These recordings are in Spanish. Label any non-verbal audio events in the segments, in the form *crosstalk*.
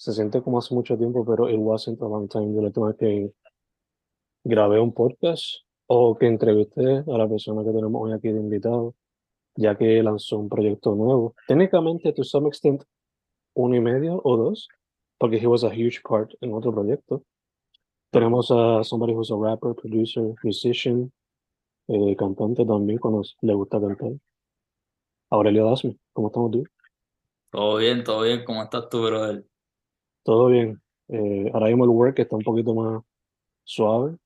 Se siente como hace mucho tiempo, pero it wasn't a long time. Yo le tengo que grabé un podcast o que entrevisté a la persona que tenemos hoy aquí de invitado, ya que lanzó un proyecto nuevo. Técnicamente, to some extent, uno y medio o dos, porque he was a huge part en otro proyecto. Tenemos a somebody who's a rapper, producer, musician, eh, cantante también, cuando le gusta cantar. Aurelio Dasme, ¿cómo estamos tú? Todo bien, todo bien. ¿Cómo estás tú, brother? Todo bien. Eh, ahora mismo el work está un poquito más suave.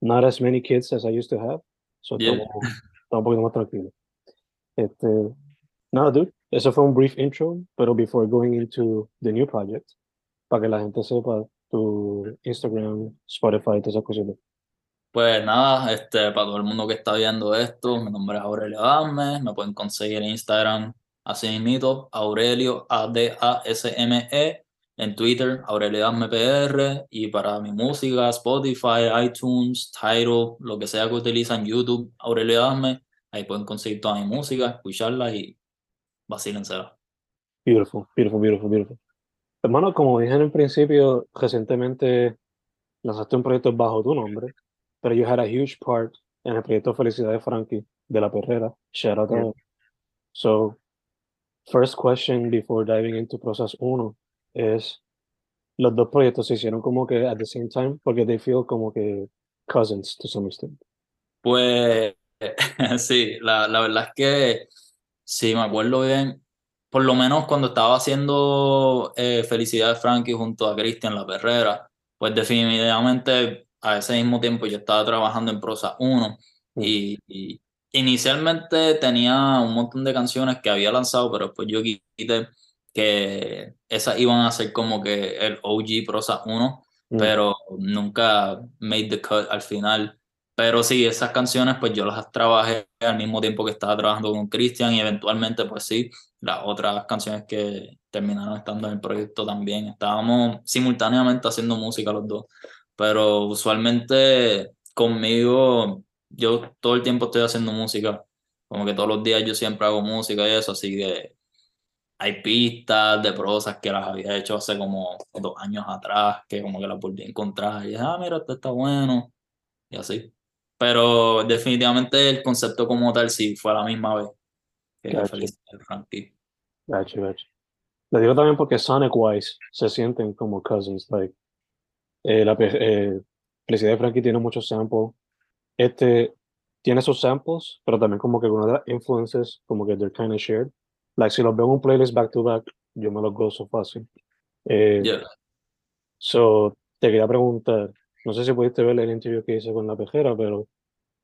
Not as many kids as I used to have. So Yeah. estamos, estamos un poquito más tranquilos. Este, nada, dude. Eso fue un brief intro, pero before going into the new project, para que la gente sepa tu Instagram, Spotify, todas esas cositas. Pues nada, este, para todo el mundo que está viendo esto, mi nombre es Aurelio Adame, me pueden conseguir en Instagram, así mismito, Aurelio, A-D-A-S-M-E, en Twitter, Aurelio Adame PR, y para mi música, Spotify, iTunes, Tidal, lo que sea que utilizan, YouTube, Aurelio Adame, ahí pueden conseguir toda mi música, escucharla y vacílensela. Beautiful, beautiful, beautiful, beautiful. Hermano, como dije en el principio, recientemente lanzaste un proyecto bajo tu nombre, pero you had a huge part en el proyecto Felicidad de Frankie de la Perrera. Shout out Yeah. So, first question before diving into Process 1 es, los dos proyectos se hicieron como que at the same time, porque they feel como que cousins to some extent. Pues *laughs* sí, la, la verdad es que sí, me acuerdo bien. Por lo menos cuando estaba haciendo eh, Felicidad de Frankie junto a Cristian La Perrera, pues definitivamente a ese mismo tiempo yo estaba trabajando en Prosa 1 y, y inicialmente tenía un montón de canciones que había lanzado, pero después yo quité que esas iban a ser como que el OG Prosa 1, Mm. pero nunca made the cut al final. Pero sí, esas canciones pues yo las trabajé al mismo tiempo que estaba trabajando con Christian y eventualmente pues sí, las otras canciones que terminaron estando en el proyecto también. Estábamos simultáneamente haciendo música los dos, pero usualmente conmigo yo todo el tiempo estoy haciendo música, como que todos los días yo siempre hago música y eso, así que hay pistas de prosas que las había hecho hace como dos años atrás, que como que las volví a encontrar y dije, ah, mira, esto está bueno, y así. Pero definitivamente el concepto como tal sí fue a la misma vez que Gotcha. Felicidad de Frankie. Gotcha, gotcha. Le digo también porque sonic wise se sienten como cousins. Like, eh, la eh, Felicidad de Frankie tiene muchos samples. Este tiene sus samples, pero también como que una de las influences, como que they're kind of shared. Like, si los veo en un playlist back to back, yo me los gozo fácil. Eh, Yeah. So, te quería preguntar, no sé si pudiste ver el interview que hice con la pejera, pero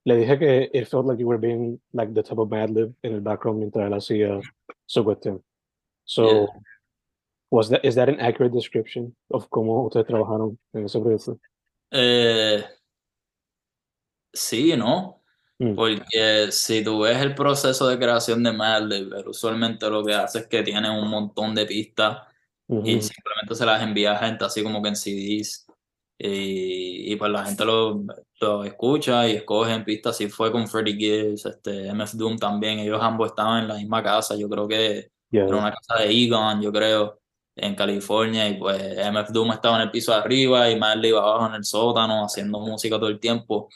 le dije que it felt like you were being like the type of Madlib en el background mientras él hacía su cuestión. So, Yeah. was that, is that an accurate description of cómo ustedes trabajaron en ese proyecto? Eh, sí, ¿no? Mm. Porque si tú ves el proceso de creación de Madlib, pero usualmente lo que hace es que tiene un montón de pistas y Ujú. simplemente se las envía a gente así como que en CDs y, y pues la gente lo, lo escucha y escoge en pista. Así fue con Freddie Gibbs, este, MF Doom también. Ellos ambos estaban en la misma casa. Yo creo que era una casa de Egon, yo creo, en California. Y pues MF Doom estaba en el piso de arriba y Marley iba abajo en el sótano haciendo música todo el tiempo.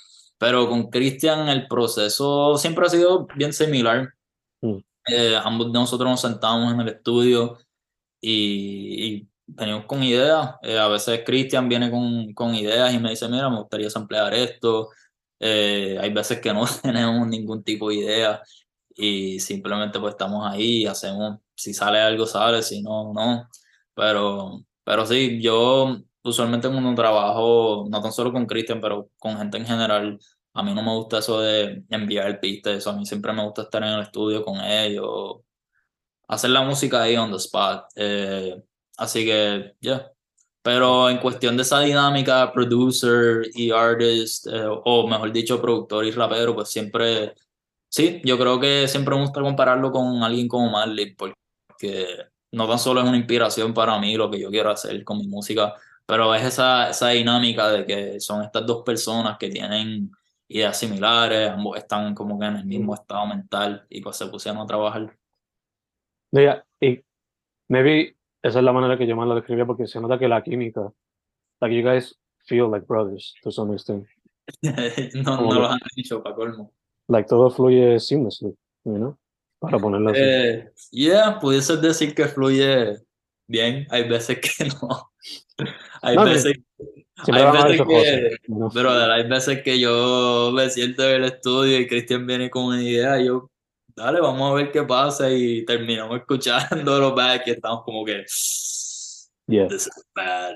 Pero con Christian el proceso siempre ha sido bien similar. Mm. Eh, ambos de nosotros nos sentamos en el estudio y venimos con ideas. Eh, a veces Cristian viene con, con, ideas y me dice, mira, me gustaría emplear esto. Eh, hay veces que no *laughs* tenemos ningún tipo de idea y simplemente pues estamos ahí y hacemos, si sale algo sale, si no, no. Pero, pero sí, yo usualmente cuando trabajo, no tan solo con Cristian, pero con gente en general, a mí no me gusta eso de enviar pistas, eso a mí siempre me gusta estar en el estudio con ellos, hacer la música ahí on the spot. Eh, Así que, ya. Pero en cuestión de esa dinámica, producer y artist, eh, o mejor dicho, productor y rapero, pues siempre, sí, yo creo que siempre me gusta compararlo con alguien como Marley, porque no tan solo es una inspiración para mí lo que yo quiero hacer con mi música, pero es esa, esa dinámica de que son estas dos personas que tienen ideas similares, ambos están como que en el mismo estado mental y pues se pusieron a trabajar. Yeah, y maybe esa es la manera que yo más lo describía porque se nota que la química, like you guys feel like brothers to some extent. *laughs* no, no lo han dicho para colmo. Like todo fluye seamlessly, you know? Para ponerlo así. Eh, yeah, pudiese decir que fluye bien, hay veces que no. *laughs* hay veces, hay veces que, pero hay veces que yo me siento en el estudio y Cristian viene con una idea y yo dale, vamos a ver qué pasa y terminamos escuchando los *laughs* back y estamos como que, yeah. this is bad.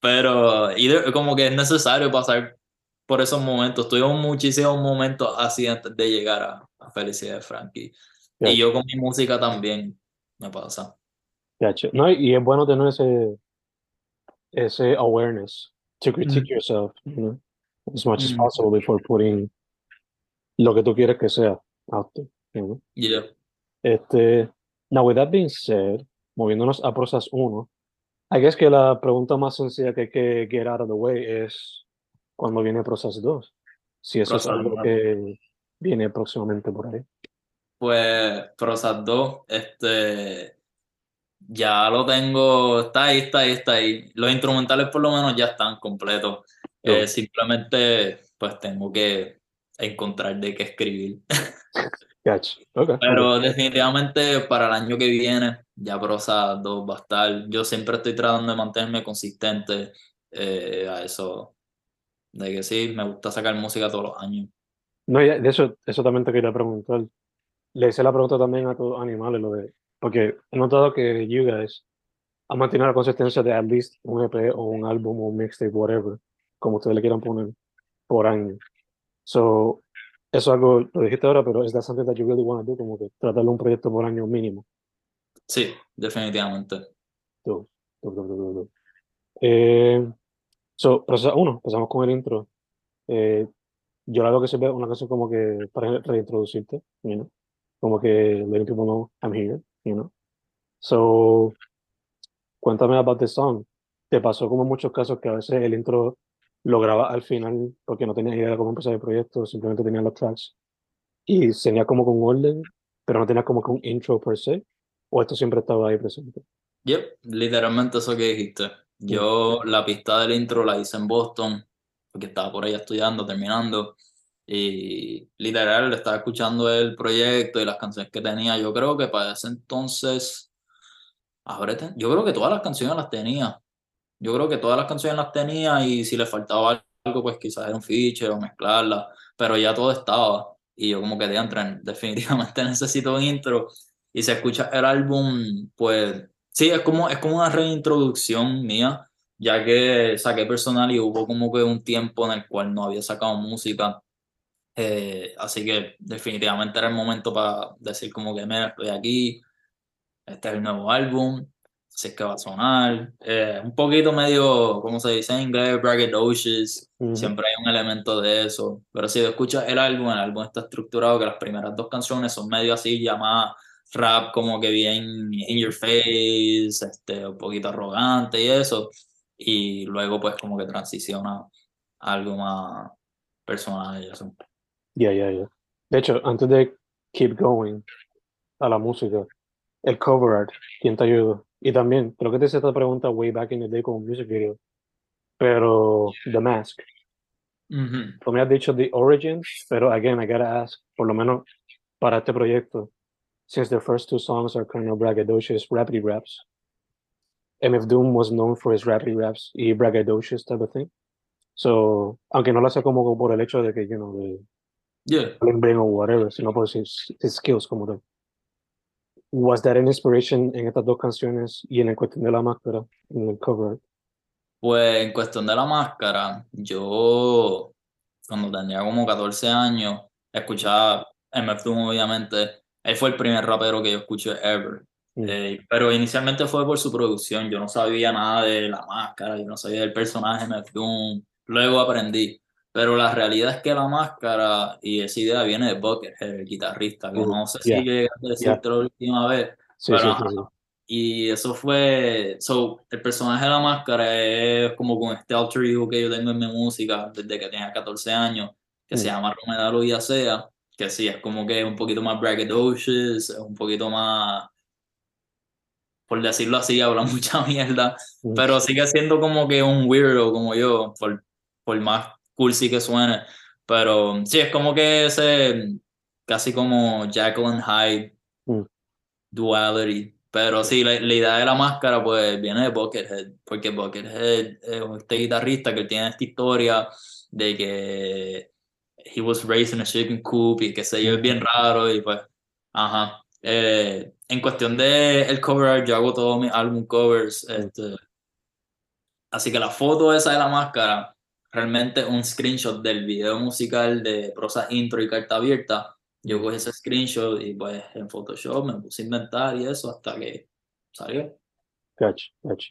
Pero y como que es necesario pasar por esos momentos. Tuvimos muchísimos momentos así antes de llegar a, a Felicidad de Frankie. Y yo con mi música también me pasa. No, y es bueno tener ese, ese awareness to critique mm. yourself, you know, as much as possible before putting lo que tú quieres que sea. Yeah. Este, now with that being said, moviéndonos a Process 1, I guess que la pregunta más sencilla que hay que get out of the way es cuando viene Process 2. Si eso es algo que viene próximamente por ahí. Pues Process 2, este, ya lo tengo, está ahí, está ahí, está ahí. Los instrumentales por lo menos ya están completos. Eh, simplemente pues tengo que encontrar de qué escribir. *laughs* Pero definitivamente para el año que viene ya Prosa 2 va a estar. Yo siempre estoy tratando de mantenerme consistente eh, a eso. De que sí, me gusta sacar música todos los años. No, de eso, eso también te quería preguntar. Le hice la pregunta también a todos animales, lo de, porque he notado que you guys han mantenido la consistencia de at least un EP o un álbum o un mixtape, whatever, como ustedes le quieran poner, por año. So, eso es algo, lo dijiste ahora, pero es la something that you really want to do, como que tratarlo un proyecto por año mínimo. Sí, definitivamente. Tú, eh, so, uno, empezamos con el intro. Eh, yo hago que se ve una cosa como que para reintroducirte, you know? como que letting people know I'm here, you know. So, cuéntame about the song. Te pasó como en muchos casos que a veces el intro lo graba al final porque no tenía idea de cómo empezar el proyecto, simplemente tenía los tracks y tenía como con orden, pero no tenía como con intro per se, o esto siempre estaba ahí presente. Yep, literalmente eso que dijiste. Yo la pista del intro la hice en Boston, porque estaba por ahí estudiando, terminando, y literal estaba escuchando el proyecto y las canciones que tenía. Yo creo que para ese entonces, yo creo que todas las canciones las tenía. Yo creo que todas las canciones las tenía y si le faltaba algo, pues quizás era un feature o mezclarla, pero ya todo estaba. Y yo como que de entrar, *laughs* definitivamente necesito un intro. Y se escucha el álbum, pues sí, es como, es como una reintroducción mía, ya que saqué personal y hubo como que un tiempo en el cual no había sacado música. Eh, así que definitivamente era el momento para decir como que, mira, estoy aquí, este es el nuevo álbum, si es que va a sonar. Eh, un poquito medio, como se dice en inglés, braggadocious. Siempre hay un elemento de eso. Pero si escuchas el álbum, el álbum está estructurado que las primeras dos canciones son medio así, llamadas rap como que bien in your face, este, un poquito arrogante y eso. y luego pues como que transiciona a algo más personal y eso. Ya, ya, ya. De hecho, antes de keep going a la música, el cover art, ¿quién te ayudó? Y también, creo que te hice esta pregunta way back in the day con music video, pero The Mask. Tú me has dicho The Origins, pero again, I gotta ask, por lo menos para este proyecto, since the first two songs are kind of braggadocious, rappy raps, MF Doom was known for his rappy raps y braggadocious type of thing. So, aunque no lo hace como por el hecho de que, you know, de Yeah. or whatever, sino por sus his skills como tal. Was that an inspiration en estas dos canciones y en el cuestión de la máscara, en el cover? Pues en cuestión de la máscara, yo cuando tenía como 14 años, escuchaba MF Doom obviamente, él fue el primer rapero que yo escuché ever. Mm. Eh, pero inicialmente fue por su producción, yo no sabía nada de la máscara, yo no sabía del personaje MF Doom, luego aprendí. Pero la realidad es que la máscara y esa idea viene de Buckethead, el guitarrista, que Mm, no sé yeah, si llegué a decirte la última vez, Sí, pero sí, sí, y eso fue, so, el personaje de la máscara es como con este alter ego que yo tengo en mi música desde que tenía 14 años, que se Mm. llama Romedalo Yacea, que sí, es como que es un poquito más braggadocious, es un poquito más, por decirlo así, habla *laughs* mucha mierda, Mm. pero sigue siendo como que un weirdo como yo, por, por más cursi que suene, pero sí, es como que ese, casi como and Hyde Mm. duality. Pero sí, la, la idea de la máscara pues viene de Buckethead, porque Buckethead es este guitarrista que tiene esta historia de que he was raised in a chicken coop y que sé yo, es bien raro y pues, ajá. Eh, en cuestión de el cover art, yo hago todos mis álbum covers, este, así que la foto esa de la máscara, realmente un screenshot del video musical de Prosa Intro y Carta Abierta, yo cogí ese screenshot y pues en Photoshop me puse a inventar y eso hasta que salió. Gotcha, gotcha.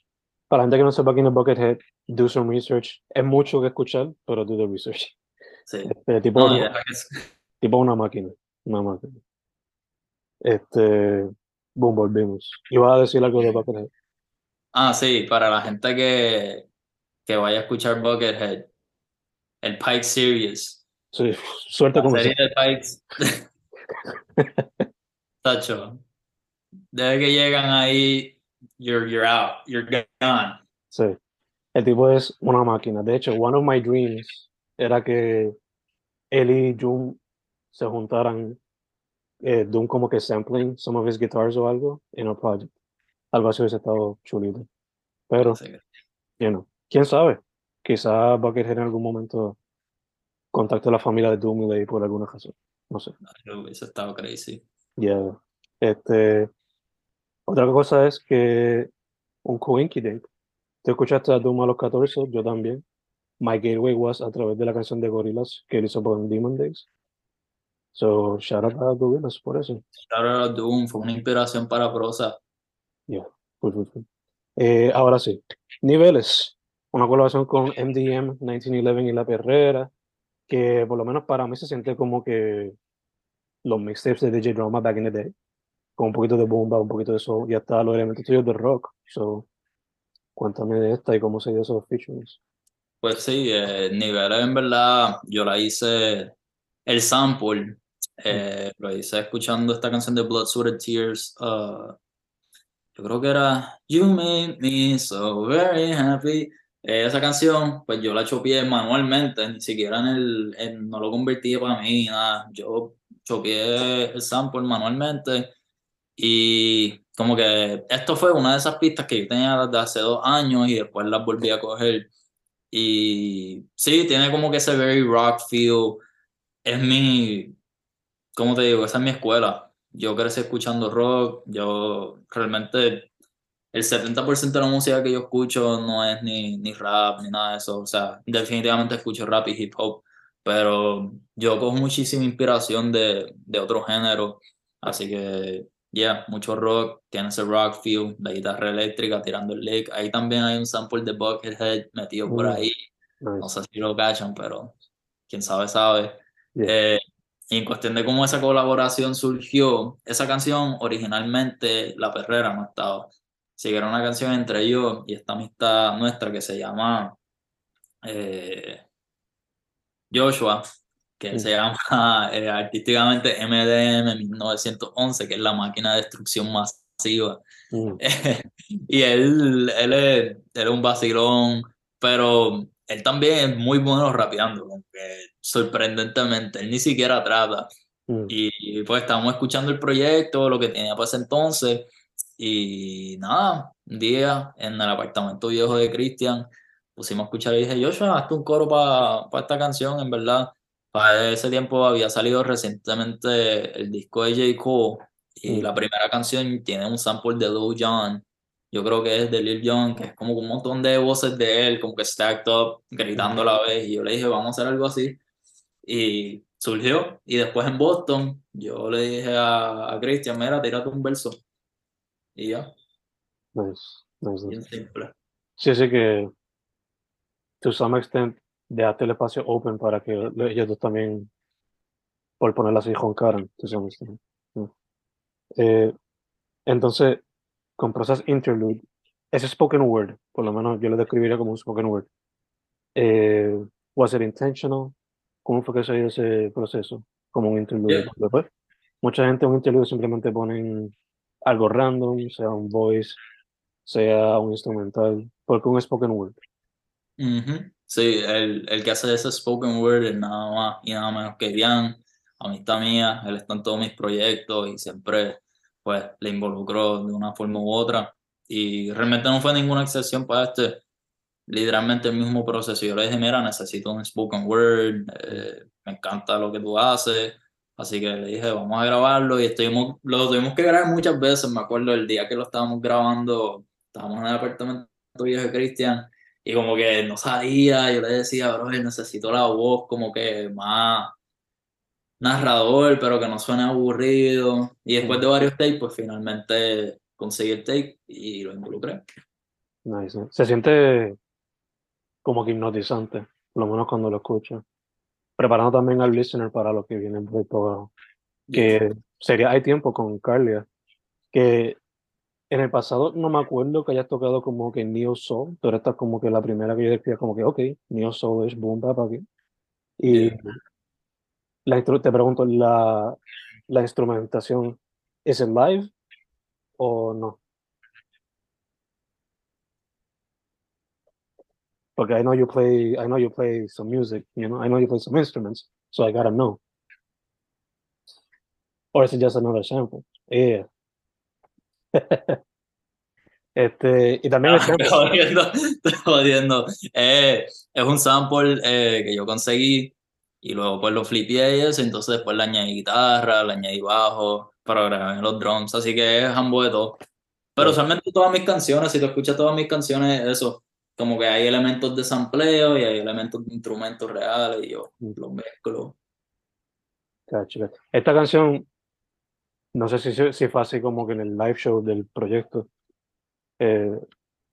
Para la gente que no sepa quién es Buckethead, do some research. Es mucho que escuchar, pero do the research. Sí. Este, tipo, No, una, *laughs* tipo una máquina, una máquina. Este, boom, volvimos. Iba a decir algo de Buckethead. Ah, sí, para la gente que, que vaya a escuchar Buckethead, el Pike Series, Sí, suerte con serie de Pikes. *laughs* Tacho, desde que llegan ahí, you're, you're out, you're gone. Sí. El tipo es una máquina. De hecho, one of my dreams era que él y Jun se juntaran, eh, como que sampling some of his guitars o algo en el project. Algo así hubiese estado chulito. Pero, you know, quién sabe. Quizá Buckethead en algún momento contacte a la familia de Doom y Lay por alguna razón. No sé. no, hubiese estado crazy. Ya. Este, otra cosa es que un coincidente. Tú escuchaste a Doom a los 14, yo también. My Gateway was a través de la canción de Gorillaz que él hizo por Demon Days. So, shout out a Gorillaz por eso. Shout out a Doom fue una inspiración para prosa. Yeah, cool, cool. Eh, ahora sí, niveles. Una colaboración con MDM 1911 y La Perrera, que por lo menos para mí se siente como que los mixtapes de DJ Drama back in the day, con un poquito de bomba, un poquito de soul, y hasta los elementos tuyos de rock. So, cuéntame de esta y cómo se dio esos features. Pues sí, eh, en verdad, yo la hice, el sample, eh, lo hice escuchando esta canción de Blood, Sweat Tears, uh, yo creo que era You Made Me So Very Happy, Eh, esa canción, pues yo la chopié manualmente, ni siquiera en el, en- no lo convertí para mí, nada, yo chopié el sample manualmente y como que esto fue una de esas pistas que yo tenía desde hace dos años y después las volví a coger. Y sí, tiene como que ese very rock feel. Es mi, ¿cómo te digo? Esa es mi escuela. Yo crecí escuchando rock. Yo realmente, el 70% de la música que yo escucho no es ni, ni rap ni nada de eso. O sea, definitivamente escucho rap y hip hop. Pero yo cojo muchísima inspiración de, de otro género. Así que, yeah, mucho rock. Tiene ese rock feel, la guitarra eléctrica tirando el lick. Ahí también hay un sample de Buckethead metido por Mm. ahí. No sé si lo cachan, pero quién sabe, sabe. Yeah. Eh, y en cuestión de cómo esa colaboración surgió, esa canción originalmente La Perrera no estaba. Siguieron una canción entre ellos y esta amistad nuestra que se llama eh, Joshua, que se llama *laughs* eh, artísticamente MDM 1911, que es la máquina de destrucción masiva. *laughs* y él, él, es, él es un vacilón, pero él también es muy bueno rapeando, sorprendentemente, él ni siquiera trata. Y pues estábamos escuchando el proyecto, lo que tenía para ese entonces, y nada, un día en el apartamento viejo de Cristian, pusimos a escuchar y dije, Joshua, hazte un coro para esta canción, en verdad. Para ese tiempo había salido recientemente el disco de J. Cole y la primera canción tiene un sample de Lil Jon. Yo creo que es de Lil Jon, que es como un montón de voces de él, como que stacked up, gritando a la vez. Y yo le dije, vamos a hacer algo así. Y surgió. Y después en Boston, yo le dije a, a Christian, mira, tírate un verso. Y ya. Nice, nice. Bien simple. Sí, así que, to some extent, dejaste el espacio open para que ellos también, por ponerlo así, joncaran, to some extent. Eh, entonces, con Process Interlude, ese spoken word, por lo menos yo lo describiría como un spoken word. Eh, ¿Was it intentional? ¿Cómo fue que se dio ese proceso? Como un interlude. Después, mucha gente en un interlude simplemente ponen algo random, sea un voice, sea un instrumental, porque un spoken word. Sí, el, el, que hace ese spoken word es nada más y nada menos que Diane, amistad mía, él está en todos mis proyectos y siempre pues le involucró de una forma u otra y realmente no fue ninguna excepción para este, literalmente el mismo proceso. Yo le dije, mira, necesito un spoken word, eh, me encanta lo que tú haces, Así que le dije, vamos a grabarlo y estuvimos, lo tuvimos que grabar muchas veces. Me acuerdo el día que lo estábamos grabando, estábamos en el apartamento viejo de Cristian y como que no sabía, yo le decía, bro, necesito la voz como que más narrador, pero que no suene aburrido. Y después de varios takes, pues finalmente conseguí el take y lo involucré. Nice. Se siente como que hipnotizante, por lo menos cuando lo escucho preparando también al listener para lo que viene de todo. Que sería Hay Tiempo con Carlia, que en el pasado no me acuerdo que hayas tocado como que Neo Soul, pero esta es como que la primera que yo decía como que, ok, Neo Soul es boom bap aquí. Y la, te pregunto, ¿la, la instrumentación es en live o no? Porque I know you play, I know you play some music, you know, I know you play some instruments, so I gotta know. Or is it just another sample? Yeah. *laughs* este, y también ah, *laughs* estoy jodiendo, estoy jodiendo. Eh, es un sample eh, que yo conseguí y luego pues lo flipeé y eso, entonces después le añadí guitarra, le añadí bajo, para grabar los drums, así que es ambos de todo. Pero usualmente todas mis canciones, si tú escuchas todas mis canciones, eso, como que hay elementos de sampleo y hay elementos de instrumentos reales y yo los mezclo. Esta canción, no sé si, si fue así como que en el live show del proyecto, eh,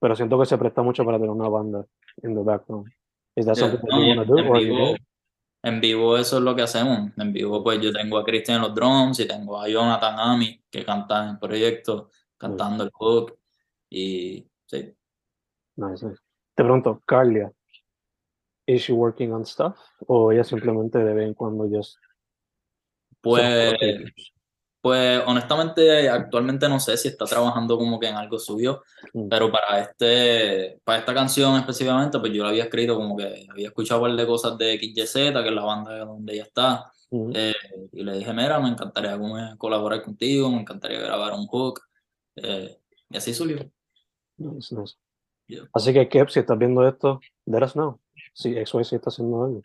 pero siento que se presta mucho para tener una banda en the background. ¿Es that something en, vivo, en vivo eso es lo que hacemos. En vivo pues yo tengo a Cristian en los drums y tengo a Jonathan Ami que canta en el proyecto, cantando el hook y sí. Nice, nice. Te pregunto, Carlia, ¿is she working on stuff? ¿O ella simplemente de vez en cuando ya Pues, pues honestamente actualmente no sé si está trabajando como que en algo suyo, mm. pero para este para esta canción específicamente pues yo la había escrito como que había escuchado un par de cosas de XYZ, que es la banda donde ella está, mm. eh, y le dije, mira, me encantaría colaborar contigo, me encantaría grabar un hook, eh, y así subió. Así que, Kev, si estás viendo esto, let us know. Si XYZ está haciendo algo.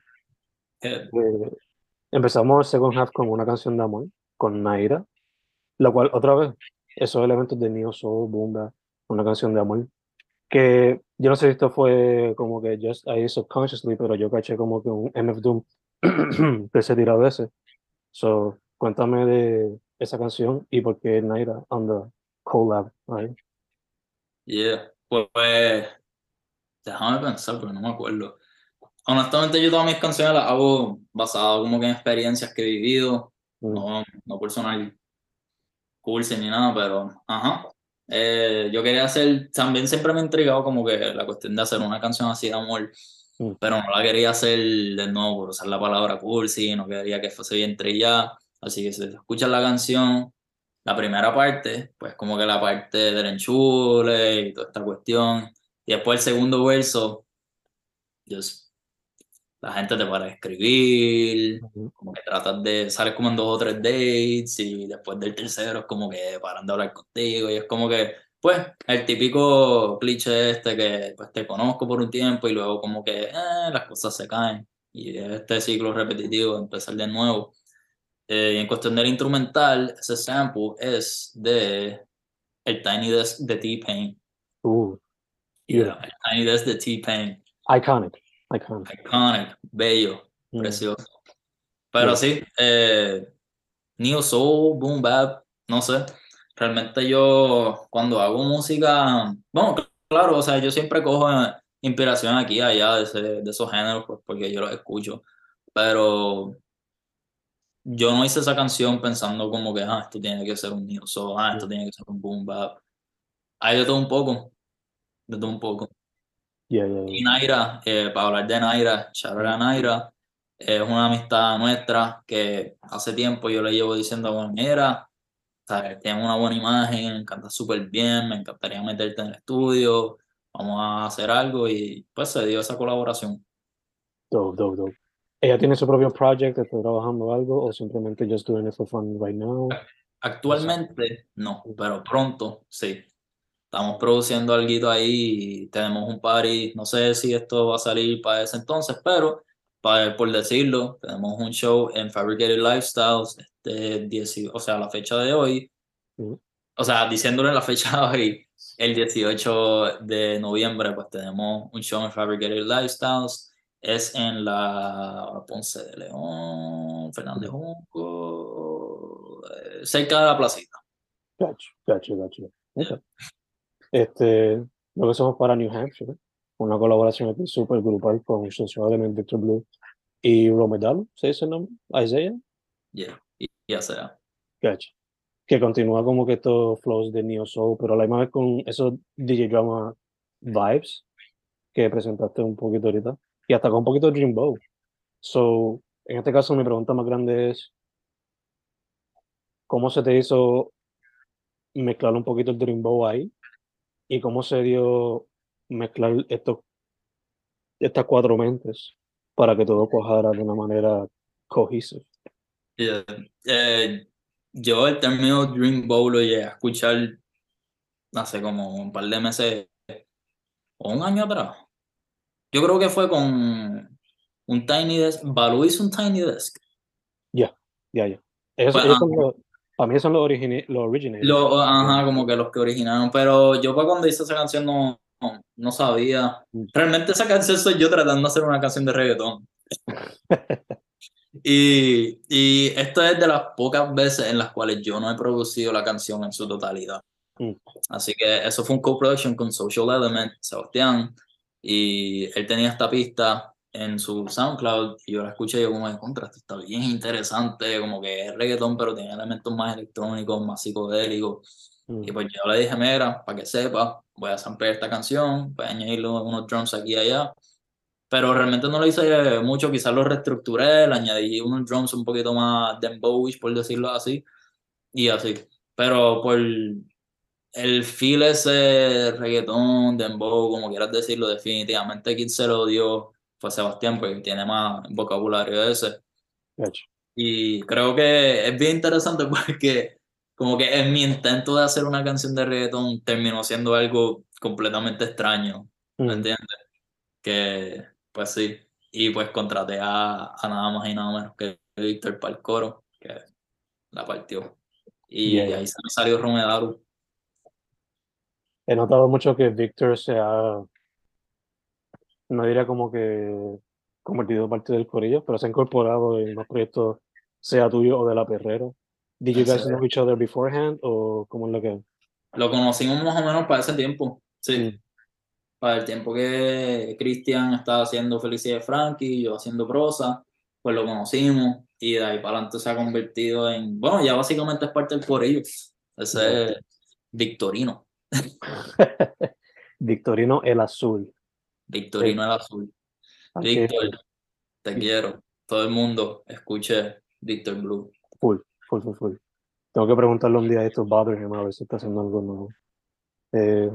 Eh, empezamos el second half con una canción de amor, con Naira, la cual, otra vez, esos elementos de Neo Soul, Bumba, una canción de amor, que yo no sé si esto fue como que just ahí subconsciously, pero yo caché como que un MF Doom *clears throat* que se tira a veces. So, cuéntame de esa canción y por qué Naira on the collab, right? Yeah. Pues, déjame pensar porque no me acuerdo. Honestamente, yo todas mis canciones las hago basadas como que en experiencias que he vivido, mm. no, no personal cursi ni nada, pero ajá. Eh, yo quería hacer, también siempre me ha intrigado como que la cuestión de hacer una canción así de amor, Mm. pero no la quería hacer de nuevo por usar la palabra cursi, no quería que fuese bien trillada, así que si escuchas la canción, la primera parte, pues como que la parte del enchule y toda esta cuestión, y después el segundo verso, just, la gente te para escribir, como que tratas de, sales como en dos o tres dates y después del tercero es como que paran de hablar contigo y es como que, pues, el típico cliché este que pues te conozco por un tiempo y luego como que eh, las cosas se caen y este ciclo repetitivo empezar de nuevo. Eh, y en cuestión del instrumental, ese sample es de el Tiny Desk de T-Pain. Uh, Yeah, el Tiny Desk de T-Pain. iconic, iconic. Iconic, bello, Mm. precioso. Pero Sí. sí, eh, Neo Soul, Boom Bap, no sé. Realmente yo cuando hago música, bueno, claro, o sea, yo siempre cojo eh, inspiración aquí y allá de, ese- de esos géneros, pues porque yo los escucho. Pero yo no hice esa canción pensando como que, ah, esto tiene que ser un Neo Soul, ah, esto tiene que ser un Boom Bap. Hay de todo un poco, de todo un poco. Yeah, yeah, Y yeah. Naira, eh, para hablar de Naira, shout out a Naira, es una amistad nuestra que hace tiempo yo le llevo diciendo, bueno, mira, sabes, tienes una buena imagen, cantas súper bien, me encantaría meterte en el estudio, vamos a hacer algo y pues se dio esa colaboración. Dope, dope, dope. ¿Ella tiene su propio project, está trabajando algo o simplemente just doing it for fun right now? Actualmente no, pero pronto sí. Estamos produciendo algo ahí y tenemos un party, no sé si esto va a salir para ese entonces, pero para, por decirlo, tenemos un show en Fabricated Lifestyles, este 10 o sea, la fecha de hoy, Ujú. o sea, diciéndole la fecha de hoy, el 18 de noviembre, pues tenemos un show en Fabricated Lifestyles, es en la Ponce de León, Fernández Junco, eh, cerca de la placita. Gotcha, gotcha. Okay. Este, lo que somos para New Hampshire, una colaboración aquí súper grupal con Socio Element, Victor Blue y Romedal, ¿se dice el nombre? Isaiah, Yeah, y ya sea. Que continúa como que estos flows de Neo Soul, pero a la misma vez con esos DJ Drama vibes que presentaste un poquito ahorita, y hasta con un poquito de Dreambow. So, en este caso mi pregunta más grande es, ¿cómo se te hizo mezclar un poquito el Dreambow ahí? ¿Y cómo se dio mezclar estos, estas cuatro mentes para que todo cuajara de una manera cohesive? Yeah. Yo el término Dream Bowl lo llegué a escuchar hace como un par de meses o un año atrás. Yo creo que fue con un Tiny Desk. Baloo hizo un Tiny Desk. Ya, ya, ya. Pues, para mí son los, origine, los originators. Lo, ajá, como que los que originaron. Pero yo para cuando hice esa canción no, no, no sabía. Mm. Realmente esa canción soy yo tratando de hacer una canción de reggaetón. *laughs* Y, y esto es de las pocas veces en las cuales yo no he producido la canción en su totalidad. Mm. Así que eso fue un co-production con Social Element, Sebastián, y él tenía esta pista en su SoundCloud y yo la escuché y yo como de contra, esto está bien interesante, como que es reggaetón pero tiene elementos más electrónicos, más psicodélicos. Mm, Y pues yo le dije, mira, para que sepa, voy a samplear esta canción, voy a añadirle unos drums aquí y allá. Pero realmente no lo hice mucho, quizás lo reestructuré, le añadí unos drums un poquito más dembowish, por decirlo así, y así. Pero por el feel ese reggaetón, dembow, como quieras decirlo, definitivamente quien se lo dio fue Sebastián, porque tiene más vocabulario ese. gotcha. Y creo que es bien interesante *laughs* porque como que en mi intento de hacer una canción de reggaetón terminó siendo algo completamente extraño, ¿me Mm, entiendes? Que pues sí, y pues contraté a, a nada más y nada menos que Víctor para el coro, que la partió. Y Yeah, yeah. ahí se me salió Romedaru. He notado mucho que Victor se ha, no diría como que convertido en parte del corillo, pero se ha incorporado en los proyectos, sea tuyo o de la Perrera. Did you guys know each other beforehand o cómo es lo que? Lo conocimos más o menos para ese tiempo, sí. Mm, Para el tiempo que Cristian estaba haciendo Felicidad de Frankie, yo haciendo prosa, pues lo conocimos y de ahí para adelante se ha convertido en, bueno, ya básicamente es parte del corillo. Ese es Victorino. *laughs* Victorino el azul. Victorino el azul. Aquí, Víctor, te quiero. Todo el mundo escuche Victor Blue. Full, full, full, full. Tengo que preguntarle un día a estos Botherham a ver si está haciendo algo nuevo. Eh,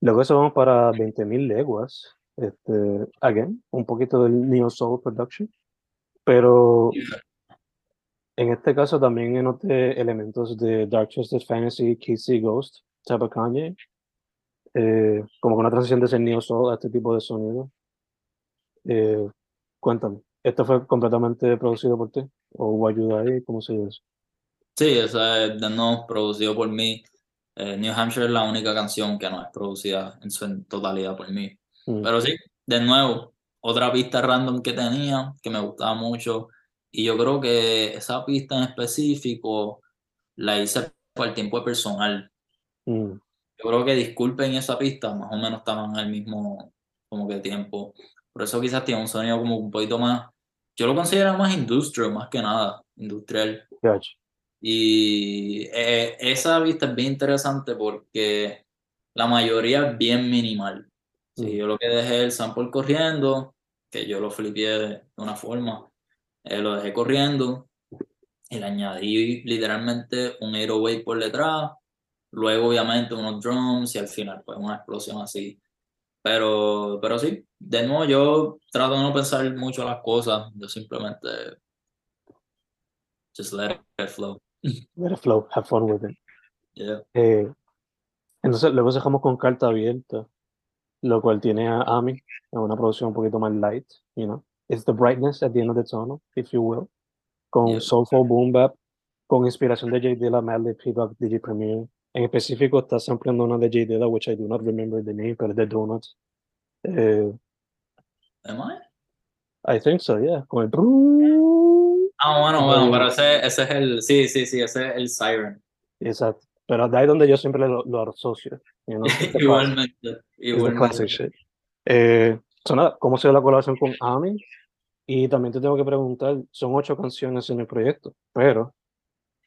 luego eso vamos para 20.000 leguas. Este, again, un poquito del Neo Soul Production. Pero en este caso también noté elementos de Dark Twisted Fantasy, Casey Ghost, Kanye. Eh, como con una transición de ese Neo Soul a este tipo de sonido. Eh, cuéntame, ¿esto fue completamente producido por ti? ¿O hubo ayuda ahí? ¿Cómo se llama eso? Sí, esa es de nuevo producido por mí. Eh, New Hampshire es la única canción que no es producida en su totalidad por mí. Mm, Pero sí, de nuevo, otra pista random que tenía, que me gustaba mucho. Y yo creo que esa pista en específico la hice por el tiempo personal. Mm, Yo creo que disculpen esa pista, más o menos estaban al mismo como que tiempo. Por eso quizás tiene un sonido como un poquito más, yo lo considero más industrial, más que nada, industrial. gotcha. Y eh, esa vista es bien interesante porque la mayoría es bien minimal. Sí, Mm. yo lo que dejé el sample corriendo, que yo lo flipié de una forma, eh, lo dejé corriendo y le añadí literalmente un 808 por detrás, luego obviamente unos drums y al final pues una explosión así. Pero, pero sí, de nuevo yo trato de no pensar mucho las cosas, yo simplemente just let it flow. *laughs* Let it flow, have fun with it. Yeah. Eh, entonces, luego dejamos con carta abierta, lo cual tiene a Ami en una producción un poquito más light, you know. It's the brightness at the end of the tunnel, if you will. Con Yeah. soulful boom bap, con inspiración de J Dilla, Madlib, Hip Hop, DJ Premier. En específico, está sampleando una de J Dilla, which I do not remember the name, pero es de Donuts. Eh, Am I? I think so, yeah. Con el... Ah, bueno, bueno, pero ese, ese es el, sí, sí, sí, ese es el Siren. Exacto. Pero de ahí donde yo siempre lo, lo asocio. You know? *laughs* Igualmente, igualmente. classic shit. Eh, so nada, ¿cómo se dio la colaboración con Ami? Y también te tengo que preguntar, son ocho canciones en el proyecto, pero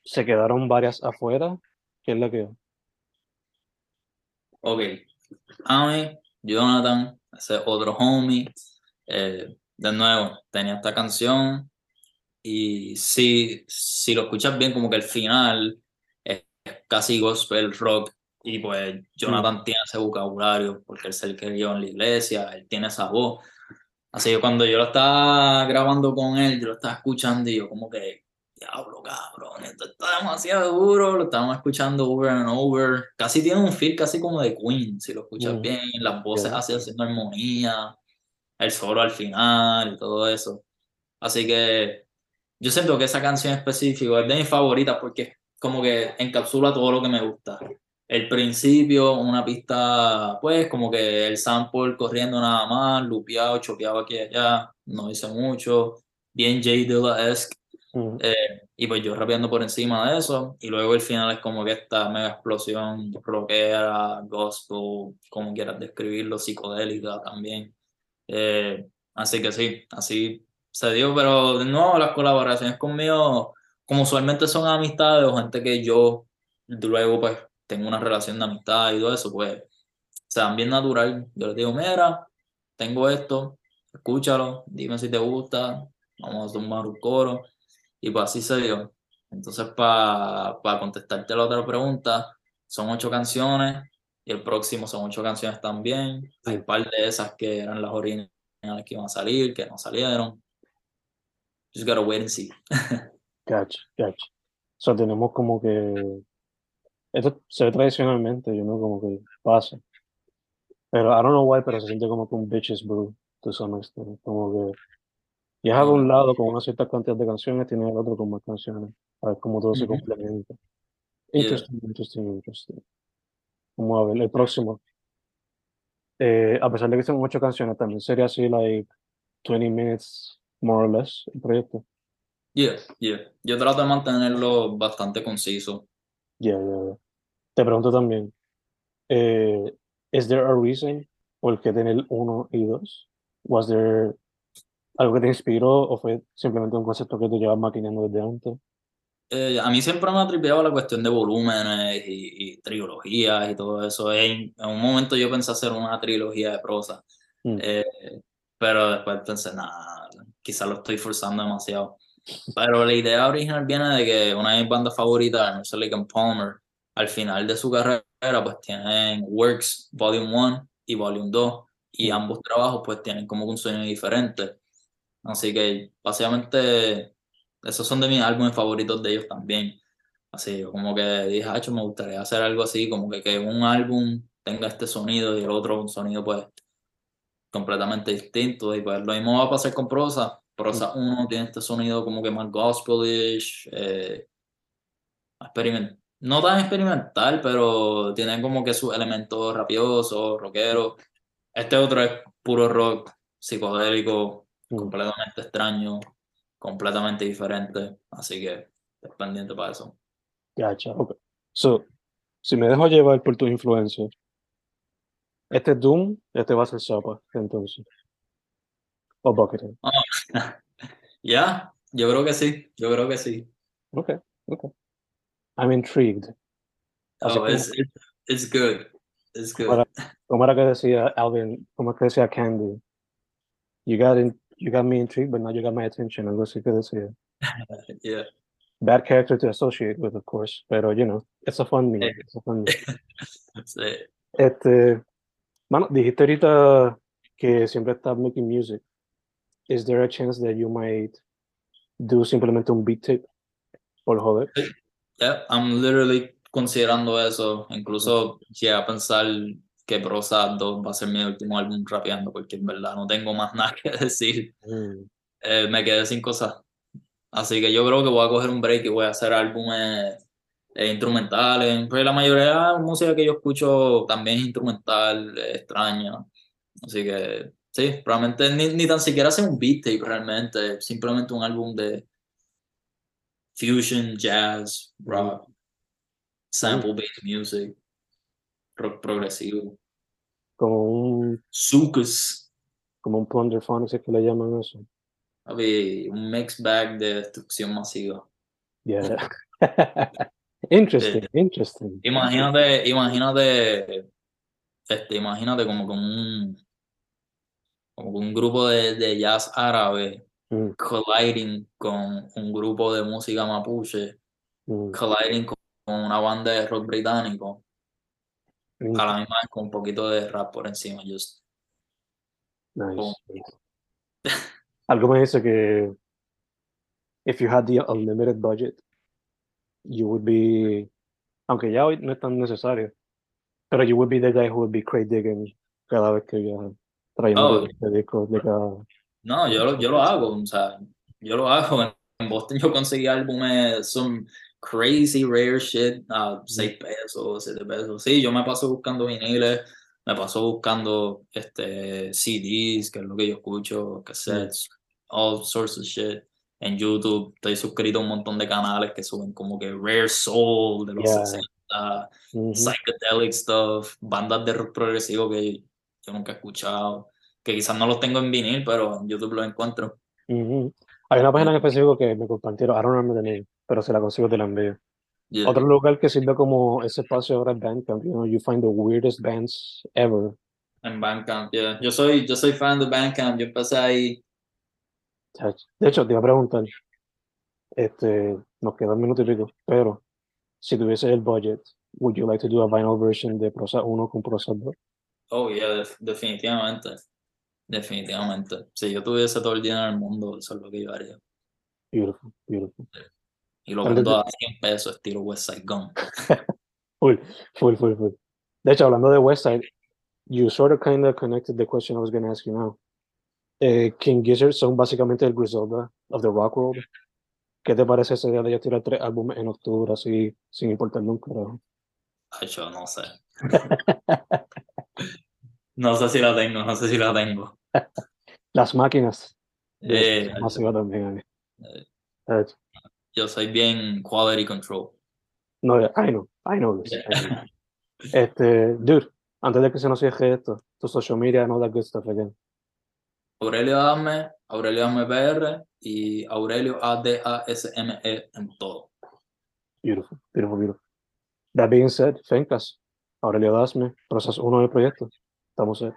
se quedaron varias afuera. ¿Qué es la que? Ok. Ami, Jonathan, ese otro homie. eh, de nuevo, tenía esta canción. Y si, si lo escuchas bien, como que el final es casi gospel rock. Y pues Jonathan tiene ese vocabulario, porque él es el que crió en la iglesia, él tiene esa voz. Así que cuando yo lo estaba grabando con él, yo lo estaba escuchando y yo como que, diablo, cabrón, esto está demasiado duro, lo estábamos escuchando over and over. Casi tiene un feel casi como de Queen, si lo escuchas Mm. bien, las voces así haciendo armonía, el solo al final y todo eso. Así que yo siento que esa canción específica es de mis favoritas porque como que encapsula todo lo que me gusta. El principio, una pista, pues como que el sample corriendo nada más, lupeado, chopeado aquí y allá, no dice mucho, bien J Dilla-esque, Mm, eh, y pues yo rapeando por encima de eso, y luego el final es como que esta mega explosión rockera, gospel, como quieras describirlo, psicodélica también. Eh, así que sí, así se dio, pero de nuevo las colaboraciones conmigo, como usualmente son amistades o gente que yo luego pues tengo una relación de amistad y todo eso, pues se dan bien natural. Yo les digo, mira, tengo esto, escúchalo, dime si te gusta, vamos a tomar un coro. Y pues así se dio. Entonces, para contestarte la otra pregunta, son ocho canciones y el próximo son ocho canciones también. Hay un par de esas que eran las originales que iban a salir, que no salieron. Just gotta wait and see. *laughs* Gotcha, gotcha. So tenemos como que. Esto se ve tradicionalmente, yo no como que pasa. Pero I don't know why, pero se siente como que un bitches brew, some extent. Como que. Llegas de un lado con una cierta cantidad de canciones, tienes el otro con más canciones. A ver cómo todo se complementa. Yeah. Interesting, interesting, interesting. Vamos a ver, el próximo. Eh, a pesar de que son ocho canciones, también sería así, like 20 minutes, more or less, el proyecto. Yeah, yeah. Yo trato de mantenerlo bastante conciso. Yeah, yeah, yeah. Te pregunto también, eh, ¿is there a reason por qué tener uno y dos? Was there algo que te inspiró o fue simplemente un concepto que tú llevas maquinando desde antes? eh, a mí siempre me ha tripeado la cuestión de volúmenes y, y trilogías y todo eso. En, en, un momento yo pensé hacer una trilogía de prosa, Mm. eh, pero después pensé, nada, quizás lo estoy forzando demasiado. Pero la idea original viene de que una de mis bandas favoritas, Emerson Lake and Palmer, al final de su carrera, pues tienen Works Volume 1 y Volume 2, y Mm. ambos trabajos pues tienen como un sueño diferente. Así que básicamente esos son de mis álbumes favoritos de ellos también. Así, como que dije, "Acho, me gustaría hacer algo así, como que, que un álbum tenga este sonido y el otro un sonido pues completamente distinto. Y pues lo mismo va a pasar con Prosa. Prosa 1 tiene este sonido como que más gospelish, eh, experiment no tan experimental, pero tiene como que sus elementos rapiosos, rockeros. Este otro es puro rock psicodélico, Mm. completamente extraño, completamente diferente. Así que es pendiente para eso. Gotcha, ok. So, si me dejo llevar por tus influencias, este es Doom, este va a ser Sopa, entonces. O Buckethead. *laughs* Ya, yo creo que sí, yo creo que sí. Ok, ok. I'm intrigued. Así Oh, it's, it's, it's good. It's good. Como era que decía Alvin, como que decía Candy, you got, in, you got me intrigued, but now you got my attention, algo así que decía. *laughs* Yeah. Bad character to associate with, of course, pero, you know, it's a fun meme, it's a fun meme. *laughs* Sí. Este, mano, dijiste ahorita que siempre estás making music. Is there a chance that you might do simplemente un beat tape? Por joder. Yeah, I'm literally considerando eso. Incluso llegué a pensar que Prosa 2 va a ser mi último álbum rapeando, porque en verdad no tengo más *laughs* nada que decir. Mm, Eh, me quedé sin cosas. Así que yo creo que voy a coger un break y voy a hacer álbumes eh, instrumentales. Pues la mayoría de la música que yo escucho también es instrumental, eh, extraña. Así que sí, probablemente ni, ni tan siquiera hacer un beat tape realmente, simplemente un álbum de fusion, jazz, rock, sample-based music, rock progresivo, Como un, soukous, como un plunderphonics es que le llaman eso. Papi, un mix bag de destrucción masiva. Yeah. *laughs* *laughs* interesting, interesting. Imagínate, imagínate, este, imagínate como con un, como un grupo de, de jazz árabe Mm, colliding con un grupo de música mapuche, mm, colliding con, una banda de rock británico, a la misma con un poquito de rap por encima. Just, nice. *laughs* Algo me dice que if you had the unlimited budget, you would be, aunque ya hoy no es tan necesario, pero you would be the guy who would be crate digging cada vez que viaja, trayendo Oh. de discos de cada... No, yo lo, yo lo hago, o sea, yo lo hago. En, Boston yo conseguí álbumes, some crazy rare shit a 6 pesos, 7 pesos. Sí, yo me paso buscando viniles, me paso buscando este, CDs, que es lo que yo escucho, cassettes, all sorts of shit. En YouTube estoy suscrito a un montón de canales que suben como que Rare Soul de los Yeah. 60, Ujú, psychedelic stuff, bandas de rock progresivo que yo nunca he escuchado, que quizás no los tengo en vinil, pero en YouTube los encuentro. Hay una página en específico que me compartieron, I don't remember the name, pero si la consigo te la envío. Yeah. Otro lugar que sirve como ese espacio ahora es Bandcamp, you know, you find the weirdest bands ever. En Bandcamp, yeah. Yo soy, yo soy fan de Bandcamp, yo empecé ahí. De hecho, te iba a preguntar, este, nos queda un minuto y pico, pero si tuviese el budget, would you like to do a vinyl version de Prosa 1 con Prosa 2? Oh, yeah, def- definitivamente. Definitivamente. Si yo tuviese todo el dinero del mundo, eso es lo que yo haría. Beautiful, beautiful. Y lo vendo a 100 pesos, estilo West Side Gun. *laughs* Full, full, full, full. De hecho, hablando de Westside, you sort of kind of connected the question I was going to ask you now. Eh, King Gizzard son básicamente el Griselda of the rock world. ¿Qué te parece esa idea de ya tirar tres álbumes en octubre así, sin importar nunca? Ay, yo no sé. *laughs* No sé si la tengo, no sé si la tengo. *laughs* Las máquinas. Eh, también. eh. eh, Eh, yo soy bien quality control. No, I know, I know this. I know. Este, dude, antes de que se nos cierre esto, tu social media, no that good stuff again. Aurelio Adme, Aurelio Adme PR y Aurelio ADASME E en todo. Beautiful, beautiful, beautiful. That being said, Fencas, Aurelio Dasme, proceso uno del proyecto. Estamos set.